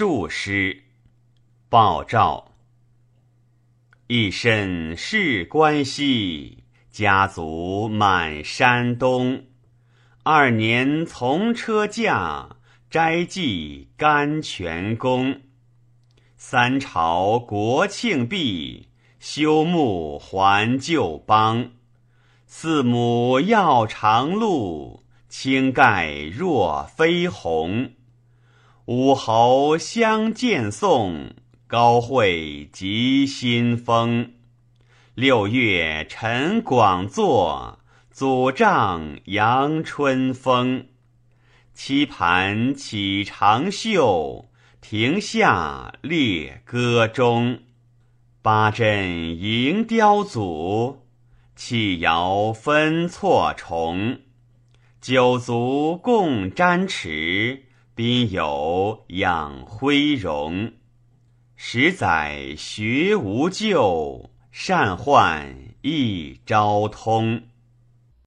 数诗。报照：一身仕关西，家族满山东。二年从车驾，斋祭甘泉宫。三朝国庆毕，休沐还旧邦。四母要长路，青盖若飞鸿。五侯相见送，高会集新风。六月陈广作。祖丈阳春风，棋盘起长袖，庭下列歌中。八阵迎雕祖，器肴分错重。九族共沾池，宾有养辉荣。十载学无咎，善患一朝通。